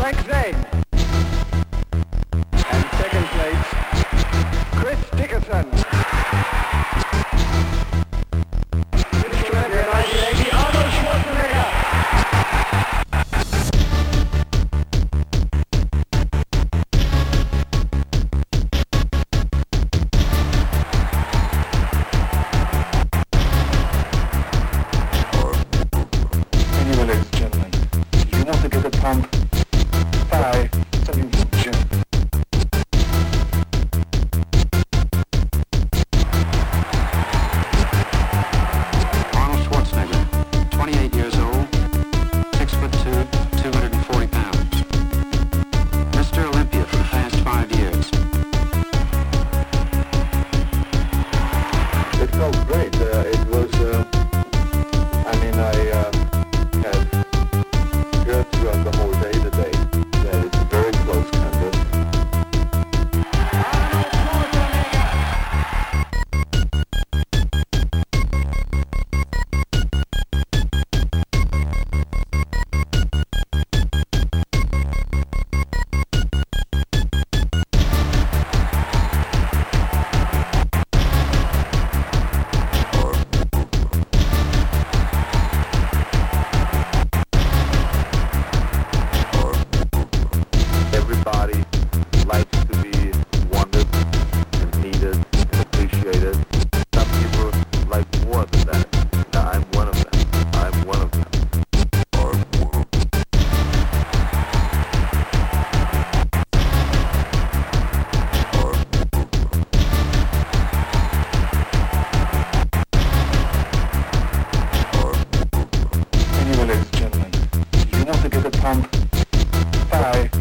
Frank Zane. high.